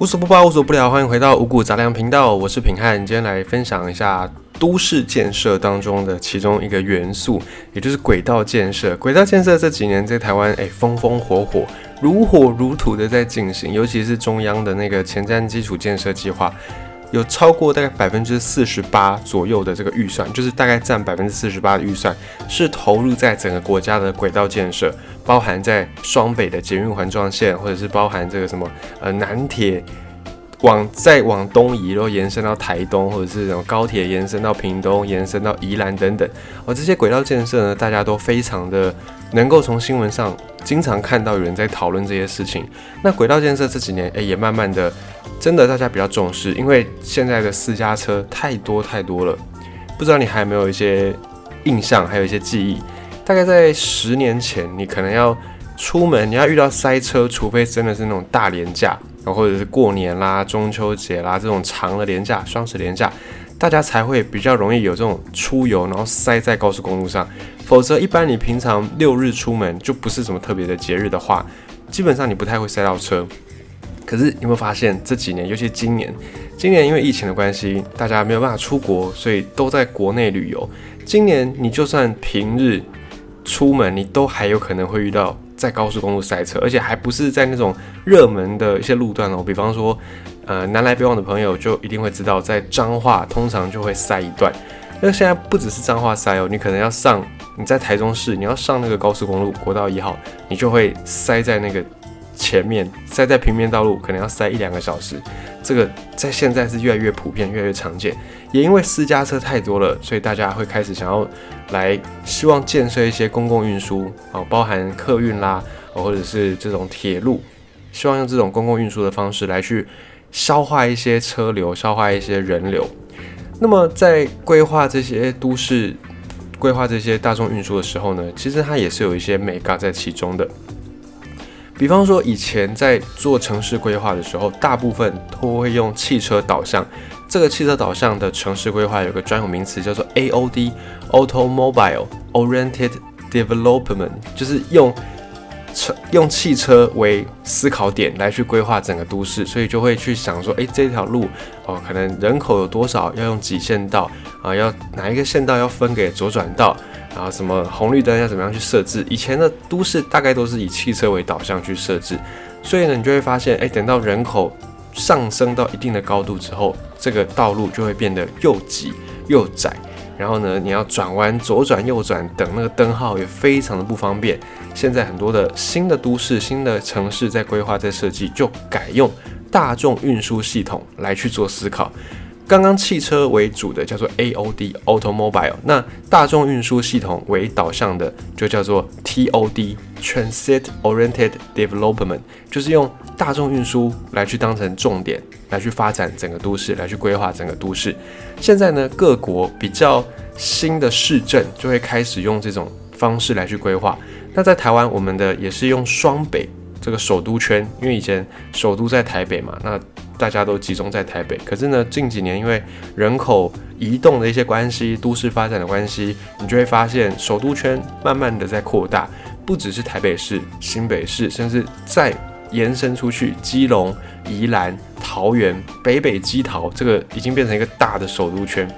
无所不包，无所不聊，欢迎回到五谷杂粮频道，我是品翰，今天来分享一下都市建设当中的其中一个元素，也就是轨道建设。轨道建设这几年在台湾，哎，风风火火，如火如荼的在进行，尤其是中央的那个前瞻基础建设计划。有超过大概百分之四十八左右的这个预算，就是大概占百分之四十八的预算是投入在整个国家的轨道建设，包含在双北的捷运环状线，或者是包含这个什么呃南铁往再往东移，然后延伸到台东，或者是这种高铁延伸到屏东，延伸到宜兰等等。而这些轨道建设呢，大家都非常的能够从新闻上经常看到有人在讨论这些事情。那轨道建设这几年，诶，也慢慢的。真的，大家比较重视，因为现在的私家车太多太多了。不知道你还有没有一些印象，还有一些记忆？大概在十年前，你可能要出门，你要遇到塞车，除非真的是那种大连假，然后或者是过年啦、中秋节啦这种长的连假、双十连假，大家才会比较容易有这种出游，然后塞在高速公路上。否则，一般你平常六日出门，就不是什么特别的节日的话，基本上你不太会塞到车。可是有没有发现这几年，尤其今年，今年因为疫情的关系，大家没有办法出国，所以都在国内旅游。今年你就算平日出门，你都还有可能会遇到在高速公路塞车，而且还不是在那种热门的一些路段哦。比方说，呃，南来北往的朋友就一定会知道，在彰化通常就会塞一段。那现在不只是彰化塞哦，你可能要上你在台中市，你要上那个高速公路国道一号，你就会塞在那个。前面塞在平面道路可能要塞一两个小时，这个在现在是越来越普遍、越来越常见。也因为私家车太多了，所以大家会开始想要来希望建设一些公共运输啊，包含客运啦，或者是这种铁路，希望用这种公共运输的方式来去消化一些车流、消化一些人流。那么在规划这些都市、规划这些大众运输的时候呢，其实它也是有一些美感在其中的。比方说，以前在做城市规划的时候，大部分都会用汽车导向。这个汽车导向的城市规划有个专有名词叫做 AOD（Automobile Oriented Development），就是用车用汽车为思考点来去规划整个都市，所以就会去想说，诶，这条路哦，可能人口有多少，要用几线道啊？要哪一个线道要分给左转道？然后什么红绿灯要怎么样去设置？以前的都市大概都是以汽车为导向去设置，所以呢，你就会发现，哎，等到人口上升到一定的高度之后，这个道路就会变得又挤又窄。然后呢，你要转弯、左转、右转等那个灯号也非常的不方便。现在很多的新的都市、新的城市在规划、在设计，就改用大众运输系统来去做思考。刚刚汽车为主的叫做 AOD Automobile，那大众运输系统为导向的就叫做 TOD Transit Oriented Development，就是用大众运输来去当成重点，来去发展整个都市，来去规划整个都市。现在呢，各国比较新的市政就会开始用这种方式来去规划。那在台湾，我们的也是用双北这个首都圈，因为以前首都在台北嘛，那。大家都集中在台北，可是呢，近几年因为人口移动的一些关系，都市发展的关系，你就会发现首都圈慢慢的在扩大，不只是台北市、新北市，甚至再延伸出去，基隆、宜兰、桃园、北北基桃，这个已经变成一个大的首都圈。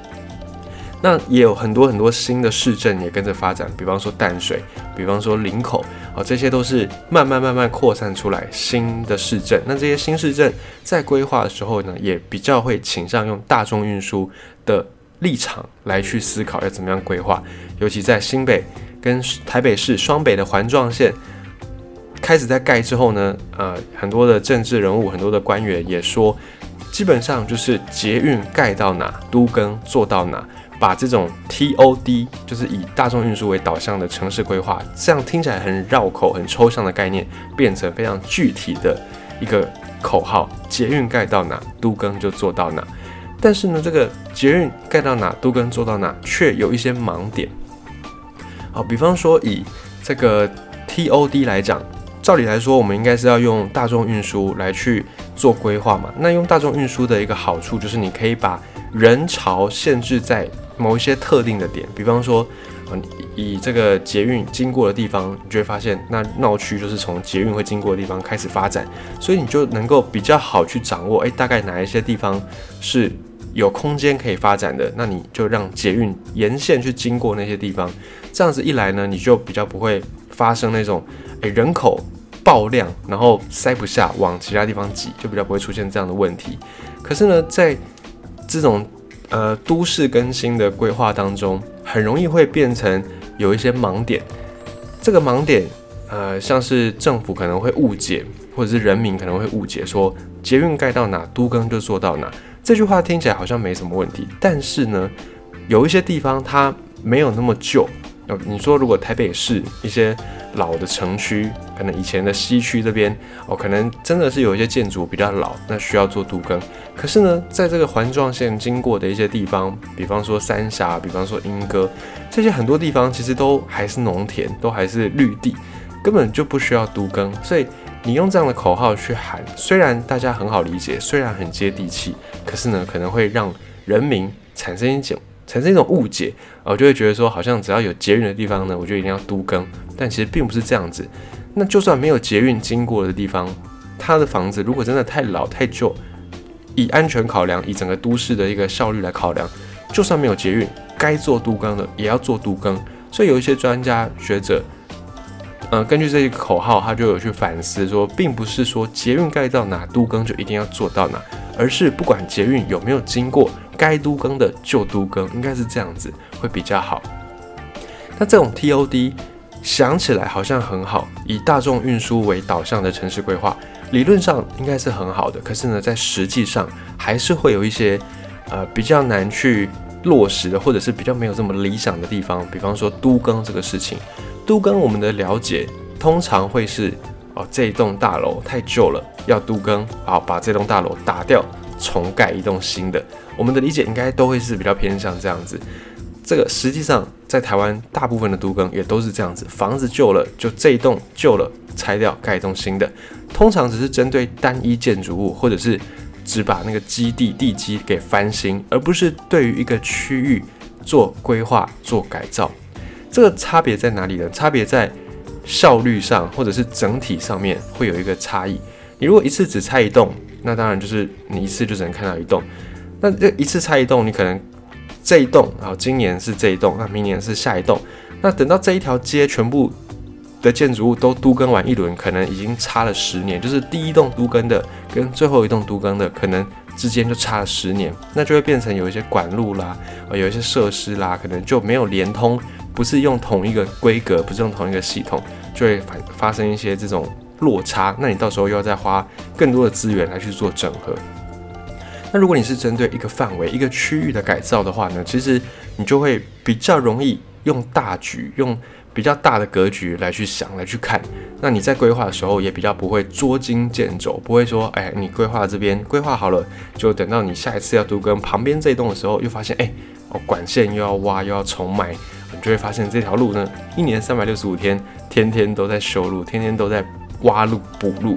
那也有很多很多新的市镇也跟着发展，比方说淡水，比方说林口，啊，这些都是慢慢慢慢扩散出来新的市镇。那这些新市镇在规划的时候呢，也比较会倾向用大众运输的立场来去思考要怎么样规划。尤其在新北跟台北市双北的环状线开始在盖之后呢，呃，很多的政治人物、很多的官员也说，基本上就是捷运盖到哪，都更做到哪。把这种 TOD 就是以大众运输为导向的城市规划，这样听起来很绕口、很抽象的概念，变成非常具体的一个口号：捷运盖到哪，都更就做到哪。但是呢，这个捷运盖到哪，都更做到哪，却有一些盲点。好，比方说以这个 TOD 来讲，照理来说，我们应该是要用大众运输来去做规划嘛。那用大众运输的一个好处就是，你可以把人潮限制在某一些特定的点，比方说，嗯以这个捷运经过的地方，你就会发现，那闹区就是从捷运会经过的地方开始发展，所以你就能够比较好去掌握，哎，大概哪一些地方是有空间可以发展的，那你就让捷运沿线去经过那些地方，这样子一来呢，你就比较不会发生那种，哎，人口爆量，然后塞不下，往其他地方挤，就比较不会出现这样的问题。可是呢，在这种呃都市更新的规划当中，很容易会变成有一些盲点。这个盲点，呃，像是政府可能会误解，或者是人民可能会误解，说捷运盖到哪，都更就做到哪。这句话听起来好像没什么问题，但是呢，有一些地方它没有那么旧。你说，如果台北市一些老的城区，可能以前的西区这边哦，可能真的是有一些建筑比较老，那需要做都更。可是呢，在这个环状线经过的一些地方，比方说三峡，比方说莺歌，这些很多地方其实都还是农田，都还是绿地，根本就不需要都更。所以你用这样的口号去喊，虽然大家很好理解，虽然很接地气，可是呢，可能会让人民产生一种。产生一种误解，我就会觉得说，好像只要有捷运的地方呢，我就一定要都更。但其实并不是这样子。那就算没有捷运经过的地方，它的房子如果真的太老太旧，以安全考量，以整个都市的一个效率来考量，就算没有捷运，该做都更的也要做都更。所以有一些专家学者，嗯，根据这个口号，他就有去反思说，并不是说捷运盖到哪都更就一定要做到哪，而是不管捷运有没有经过。该都更的就都更，应该是这样子会比较好。那这种 TOD 想起来好像很好，以大众运输为导向的城市规划，理论上应该是很好的。可是呢，在实际上还是会有一些呃比较难去落实的，或者是比较没有这么理想的地方。比方说都更这个事情，都更我们的了解通常会是哦这一栋大楼太旧了，要都更，好把这栋大楼打掉。重盖一栋新的，我们的理解应该都会是比较偏向这样子。这个实际上在台湾大部分的都更也都是这样子，房子旧了就这一栋旧了拆掉盖一栋新的，通常只是针对单一建筑物，或者是只把那个基地地基给翻新，而不是对于一个区域做规划做改造。这个差别在哪里呢？差别在效率上，或者是整体上面会有一个差异。你如果一次只拆一栋，那当然就是你一次就只能看到一栋，那这一次拆一栋，你可能这一栋，然后今年是这一栋，那明年是下一栋，那等到这一条街全部的建筑物都都更完一轮，可能已经差了十年，就是第一栋都更的跟最后一栋都更的可能之间就差了十年，那就会变成有一些管路啦，呃，有一些设施啦，可能就没有连通，不是用同一个规格，不是用同一个系统，就会发发生一些这种。落差，那你到时候又要再花更多的资源来去做整合。那如果你是针对一个范围、一个区域的改造的话呢，其实你就会比较容易用大局、用比较大的格局来去想、来去看。那你在规划的时候也比较不会捉襟见肘，不会说，哎，你规划这边规划好了，就等到你下一次要都跟旁边这一栋的时候，又发现，哎，哦，管线又要挖，又要重买，你就会发现这条路呢，一年三百六十五天，天天都在修路，天天都在。挖路补路，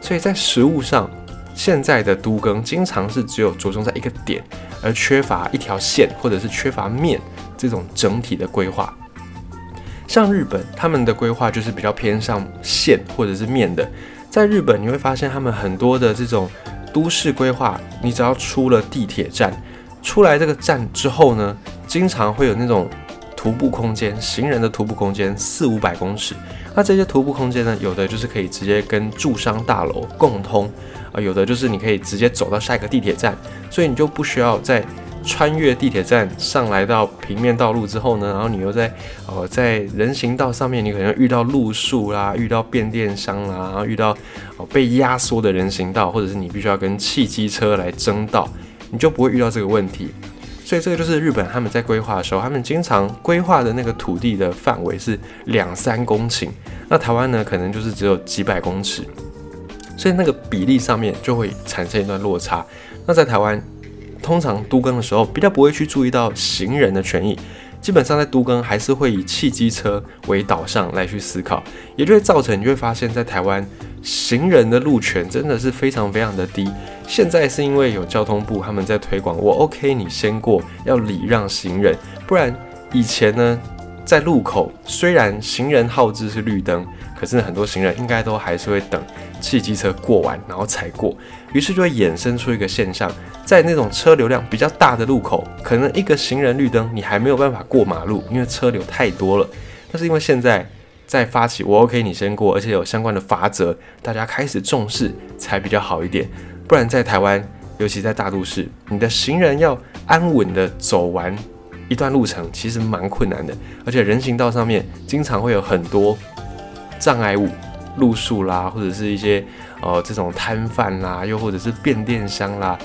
所以在食物上，现在的都更经常是只有着重在一个点，而缺乏一条线或者是缺乏面这种整体的规划。像日本，他们的规划就是比较偏向线或者是面的。在日本，你会发现他们很多的这种都市规划，你只要出了地铁站，出来这个站之后呢，经常会有那种徒步空间，行人的徒步空间四五百公尺。那这些徒步空间呢？有的就是可以直接跟住商大楼共通，啊，有的就是你可以直接走到下一个地铁站，所以你就不需要再穿越地铁站上来到平面道路之后呢，然后你又在哦在人行道上面，你可能遇到路树啦，遇到变电箱啦，然后遇到哦被压缩的人行道，或者是你必须要跟汽机车来争道，你就不会遇到这个问题。所以这个就是日本他们在规划的时候，他们经常规划的那个土地的范围是两三公顷，那台湾呢可能就是只有几百公尺，所以那个比例上面就会产生一段落差。那在台湾，通常都更的时候比较不会去注意到行人的权益，基本上在都更还是会以汽机车为导向来去思考，也就会造成你会发现在台湾。行人的路权真的是非常非常的低。现在是因为有交通部他们在推广，我 OK，你先过，要礼让行人。不然以前呢，在路口，虽然行人号志是绿灯，可是很多行人应该都还是会等汽机车过完，然后才过。于是就会衍生出一个现象，在那种车流量比较大的路口，可能一个行人绿灯你还没有办法过马路，因为车流太多了。但是因为现在再发起我 OK 你先过，而且有相关的法则，大家开始重视才比较好一点。不然在台湾，尤其在大都市，你的行人要安稳的走完。一段路程其实蛮困难的，而且人行道上面经常会有很多障碍物、路树啦，或者是一些呃这种摊贩啦，又或者是变电箱啦，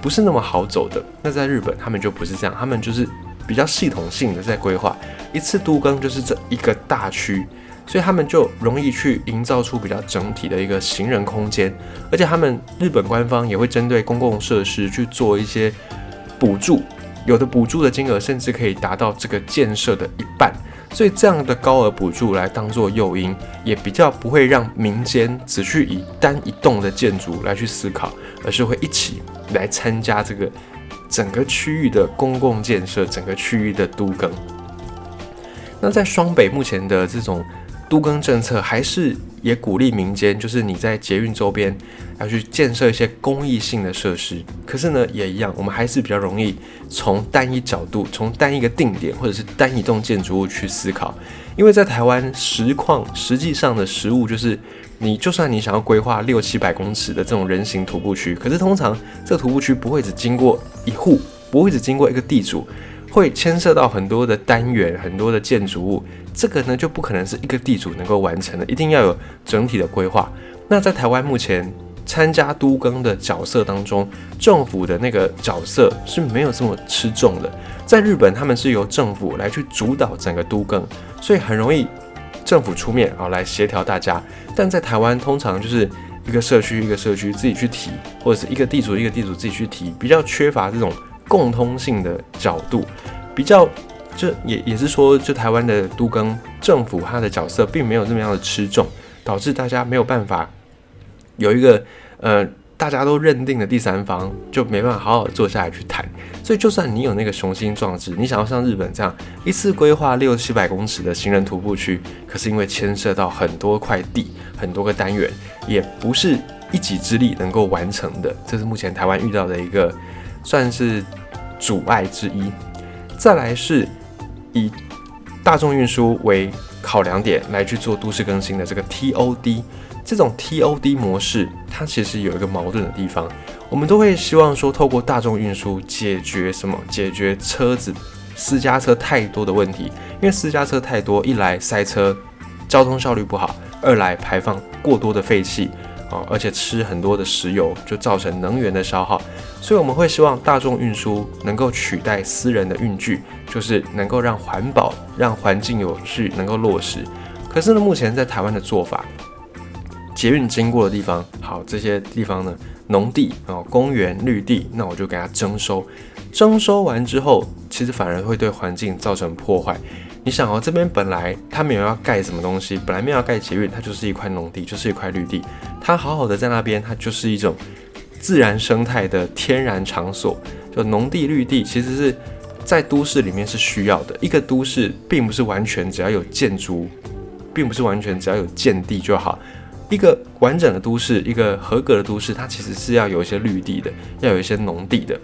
不是那么好走的。那在日本，他们就不是这样，他们就是比较系统性的在规划，一次都更就是这一个大区，所以他们就容易去营造出比较整体的一个行人空间，而且他们日本官方也会针对公共设施去做一些补助。有的补助的金额甚至可以达到这个建设的一半，所以这样的高额补助来当做诱因，也比较不会让民间只去以单一栋的建筑来去思考，而是会一起来参加这个整个区域的公共建设，整个区域的都更。那在双北目前的这种。都更政策还是也鼓励民间，就是你在捷运周边要去建设一些公益性的设施。可是呢，也一样，我们还是比较容易从单一角度、从单一个定点或者是单一栋建筑物去思考。因为在台湾实况实际上的实物就是，你就算你想要规划六七百公尺的这种人行徒步区，可是通常这个徒步区不会只经过一户，不会只经过一个地主。会牵涉到很多的单元，很多的建筑物，这个呢就不可能是一个地主能够完成的，一定要有整体的规划。那在台湾目前参加都更的角色当中，政府的那个角色是没有这么吃重的。在日本，他们是由政府来去主导整个都更，所以很容易政府出面啊来协调大家。但在台湾，通常就是一个社区一个社区自己去提，或者是一个地主一个地主自己去提，比较缺乏这种。共通性的角度比较，就也也是说，就台湾的都更政府，它的角色并没有这么样的吃重，导致大家没有办法有一个呃大家都认定的第三方，就没办法好好坐下来去谈。所以，就算你有那个雄心壮志，你想要像日本这样一次规划六七百公尺的行人徒步区，可是因为牵涉到很多块地、很多个单元，也不是一己之力能够完成的。这是目前台湾遇到的一个。算是阻碍之一。再来是以大众运输为考量点来去做都市更新的这个 TOD，这种 TOD 模式，它其实有一个矛盾的地方。我们都会希望说，透过大众运输解决什么？解决车子私家车太多的问题。因为私家车太多，一来塞车，交通效率不好；二来排放过多的废气。而且吃很多的石油，就造成能源的消耗，所以我们会希望大众运输能够取代私人的运具，就是能够让环保、让环境有序能够落实。可是呢，目前在台湾的做法，捷运经过的地方，好这些地方呢，农地哦、公园、绿地，那我就给它征收。征收完之后，其实反而会对环境造成破坏。你想哦，这边本来它没有要盖什么东西，本来没有要盖捷运，它就是一块农地，就是一块绿地。它好好的在那边，它就是一种自然生态的天然场所。就农地、绿地，其实是在都市里面是需要的。一个都市并不是完全只要有建筑，并不是完全只要有建地就好。一个完整的都市，一个合格的都市，它其实是要有一些绿地的，要有一些农地的。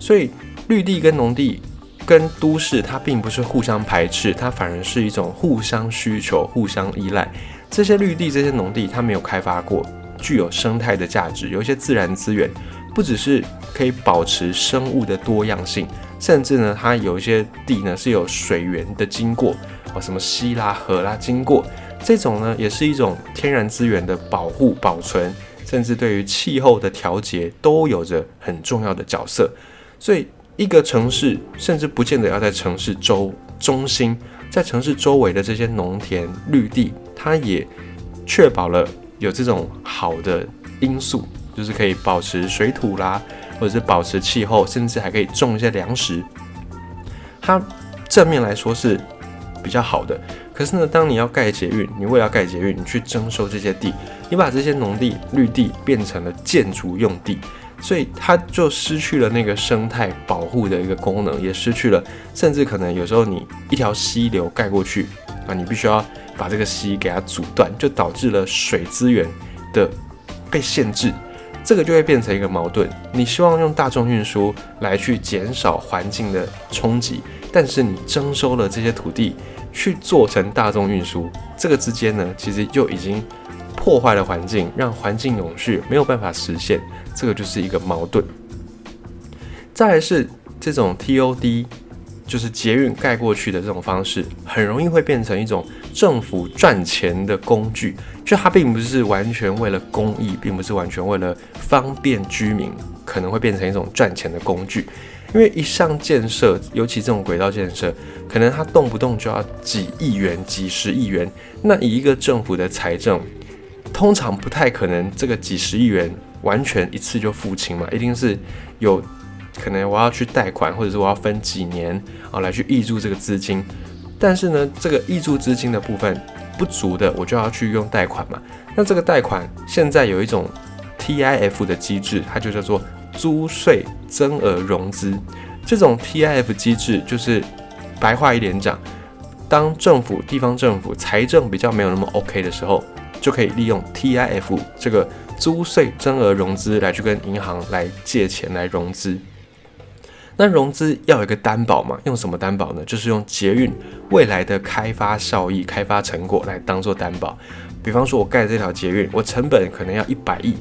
所以绿地跟农地。跟都市它并不是互相排斥，它反而是一种互相需求、互相依赖。这些绿地、这些农地，它没有开发过，具有生态的价值，有一些自然资源，不只是可以保持生物的多样性，甚至呢，它有一些地呢是有水源的经过，哦，什么溪啦、河啦经过，这种呢也是一种天然资源的保护、保存，甚至对于气候的调节都有着很重要的角色，所以。一个城市甚至不见得要在城市周中心，在城市周围的这些农田绿地，它也确保了有这种好的因素，就是可以保持水土啦，或者是保持气候，甚至还可以种一些粮食。它正面来说是比较好的。可是呢，当你要盖捷运，你为了盖捷运，你去征收这些地，你把这些农地绿地变成了建筑用地。所以它就失去了那个生态保护的一个功能，也失去了，甚至可能有时候你一条溪流盖过去啊，你必须要把这个溪给它阻断，就导致了水资源的被限制，这个就会变成一个矛盾。你希望用大众运输来去减少环境的冲击，但是你征收了这些土地去做成大众运输，这个之间呢，其实就已经破坏了环境，让环境永续没有办法实现。这个就是一个矛盾。再来是这种 TOD，就是捷运盖过去的这种方式，很容易会变成一种政府赚钱的工具。就它并不是完全为了公益，并不是完全为了方便居民，可能会变成一种赚钱的工具。因为一项建设，尤其这种轨道建设，可能它动不动就要几亿元、几十亿元。那以一个政府的财政，通常不太可能这个几十亿元。完全一次就付清嘛？一定是有可能我要去贷款，或者是我要分几年啊来去挹注这个资金。但是呢，这个挹注资金的部分不足的，我就要去用贷款嘛。那这个贷款现在有一种 TIF 的机制，它就叫做租税增额融资。这种 TIF 机制就是白话一点讲，当政府、地方政府财政比较没有那么 OK 的时候，就可以利用 TIF 这个。租税增额融资来去跟银行来借钱来融资，那融资要有一个担保嘛？用什么担保呢？就是用捷运未来的开发效益、开发成果来当做担保。比方说，我盖这条捷运，我成本可能要一百亿，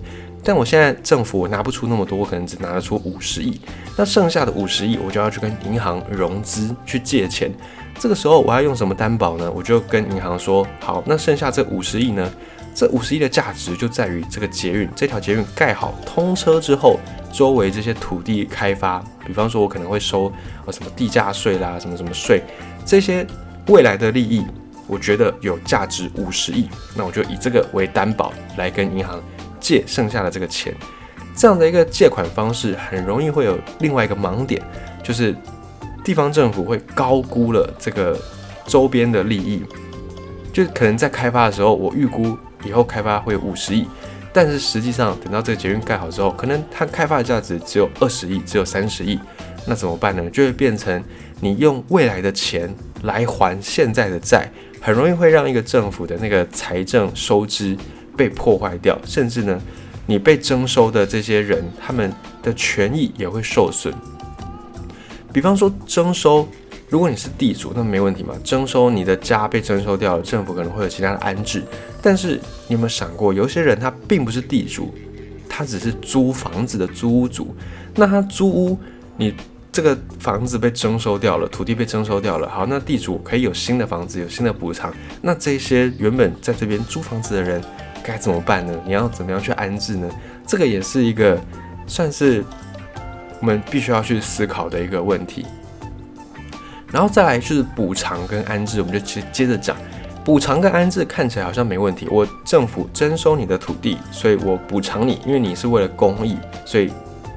但我现在政府我拿不出那么多，我可能只拿得出五十亿。那剩下的五十亿，我就要去跟银行融资去借钱。这个时候我要用什么担保呢？我就跟银行说：好，那剩下这五十亿呢？这五十亿的价值就在于这个捷运，这条捷运盖好通车之后，周围这些土地开发，比方说我可能会收呃什么地价税啦，什么什么税，这些未来的利益，我觉得有价值五十亿，那我就以这个为担保来跟银行借剩下的这个钱。这样的一个借款方式，很容易会有另外一个盲点，就是地方政府会高估了这个周边的利益，就可能在开发的时候，我预估。以后开发会有五十亿，但是实际上等到这个捷运盖好之后，可能它开发的价值只有二十亿，只有三十亿，那怎么办呢？就会变成你用未来的钱来还现在的债，很容易会让一个政府的那个财政收支被破坏掉，甚至呢，你被征收的这些人他们的权益也会受损。比方说征收。如果你是地主，那没问题嘛？征收你的家被征收掉了，政府可能会有其他的安置。但是你有没有想过，有些人他并不是地主，他只是租房子的租屋主。那他租屋，你这个房子被征收掉了，土地被征收掉了，好，那地主可以有新的房子，有新的补偿。那这些原本在这边租房子的人该怎么办呢？你要怎么样去安置呢？这个也是一个算是我们必须要去思考的一个问题。然后再来就是补偿跟安置，我们就接接着讲。补偿跟安置看起来好像没问题，我政府征收你的土地，所以我补偿你，因为你是为了公益，所以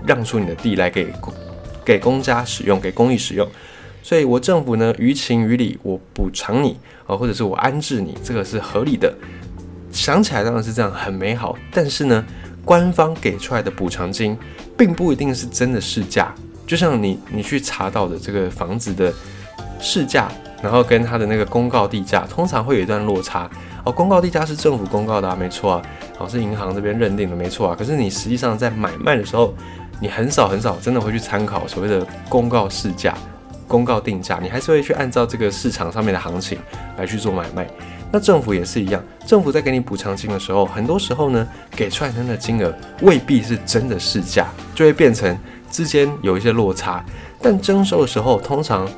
让出你的地来给给公家使用，给公益使用。所以我政府呢于情于理，我补偿你啊，或者是我安置你，这个是合理的。想起来当然是这样，很美好。但是呢，官方给出来的补偿金并不一定是真的市价，就像你你去查到的这个房子的。市价，然后跟它的那个公告地价，通常会有一段落差哦。公告地价是政府公告的，没错啊，哦是银行这边认定的，没错啊。可是你实际上在买卖的时候，你很少很少真的会去参考所谓的公告市价、公告定价，你还是会去按照这个市场上面的行情来去做买卖。那政府也是一样，政府在给你补偿金的时候，很多时候呢，给出来的那金额未必是真的市价，就会变成之间有一些落差。但征收的时候，通常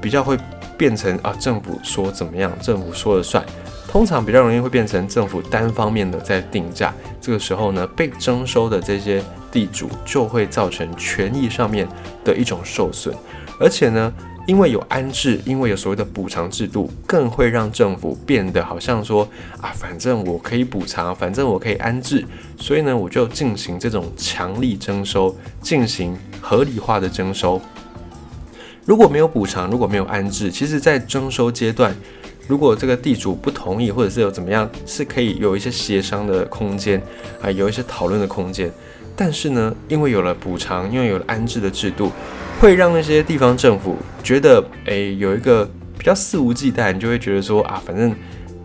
比较会变成啊，政府说怎么样，政府说了算。通常比较容易会变成政府单方面的在定价。这个时候呢，被征收的这些地主就会造成权益上面的一种受损。而且呢，因为有安置，因为有所谓的补偿制度，更会让政府变得好像说啊，反正我可以补偿，反正我可以安置，所以呢，我就进行这种强力征收，进行合理化的征收。如果没有补偿，如果没有安置，其实，在征收阶段，如果这个地主不同意，或者是有怎么样，是可以有一些协商的空间啊，有一些讨论的空间。但是呢，因为有了补偿，因为有了安置的制度，会让那些地方政府觉得，诶，有一个比较肆无忌惮，你就会觉得说啊，反正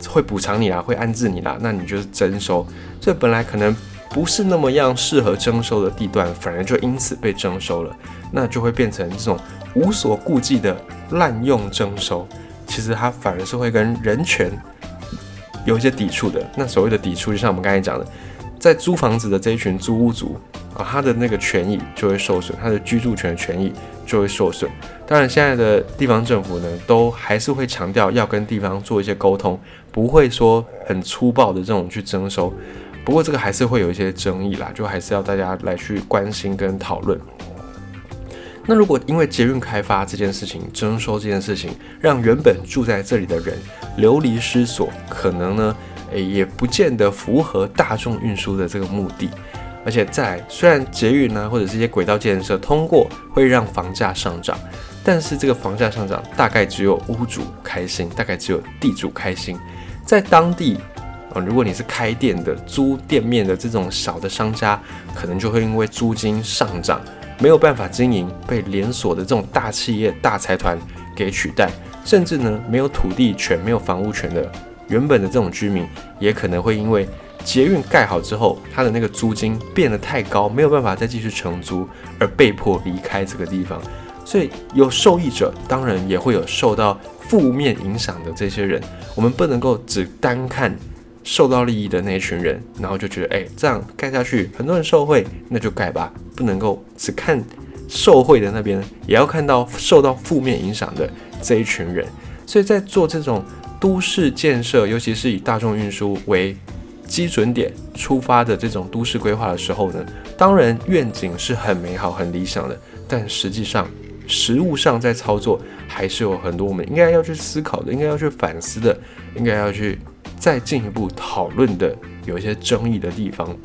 会补偿你啦，会安置你啦，那你就是征收。所以本来可能不是那么样适合征收的地段，反而就因此被征收了，那就会变成这种无所顾忌的滥用征收。其实它反而是会跟人权有一些抵触的。那所谓的抵触，就像我们刚才讲的，在租房子的这一群租屋族啊，他的那个权益就会受损，他的居住权的权益就会受损。当然，现在的地方政府呢，都还是会强调要跟地方做一些沟通，不会说很粗暴的这种去征收。不过这个还是会有一些争议啦，就还是要大家来去关心跟讨论。那如果因为捷运开发这件事情、征收这件事情，让原本住在这里的人流离失所，可能呢，诶，也不见得符合大众运输的这个目的。而且在虽然捷运呢，或者这些轨道建设通过会让房价上涨，但是这个房价上涨大概只有屋主开心，大概只有地主开心。在当地啊，如果你是开店的、租店面的这种小的商家，可能就会因为租金上涨。没有办法经营，被连锁的这种大企业、大财团给取代，甚至呢，没有土地权、没有房屋权的原本的这种居民，也可能会因为捷运盖好之后，他的那个租金变得太高，没有办法再继续承租，而被迫离开这个地方。所以有受益者，当然也会有受到负面影响的这些人。我们不能够只单看受到利益的那一群人，然后就觉得，哎，这样盖下去，很多人受惠，那就盖吧。不能够只看受贿的那边，也要看到受到负面影响的这一群人。所以在做这种都市建设，尤其是以大众运输为基准点出发的这种都市规划的时候呢，当然愿景是很美好、很理想的，但实际上实物上在操作还是有很多我们应该要去思考的、应该要去反思的、应该要去再进一步讨论的有一些争议的地方。